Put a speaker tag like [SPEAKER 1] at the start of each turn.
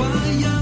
[SPEAKER 1] Why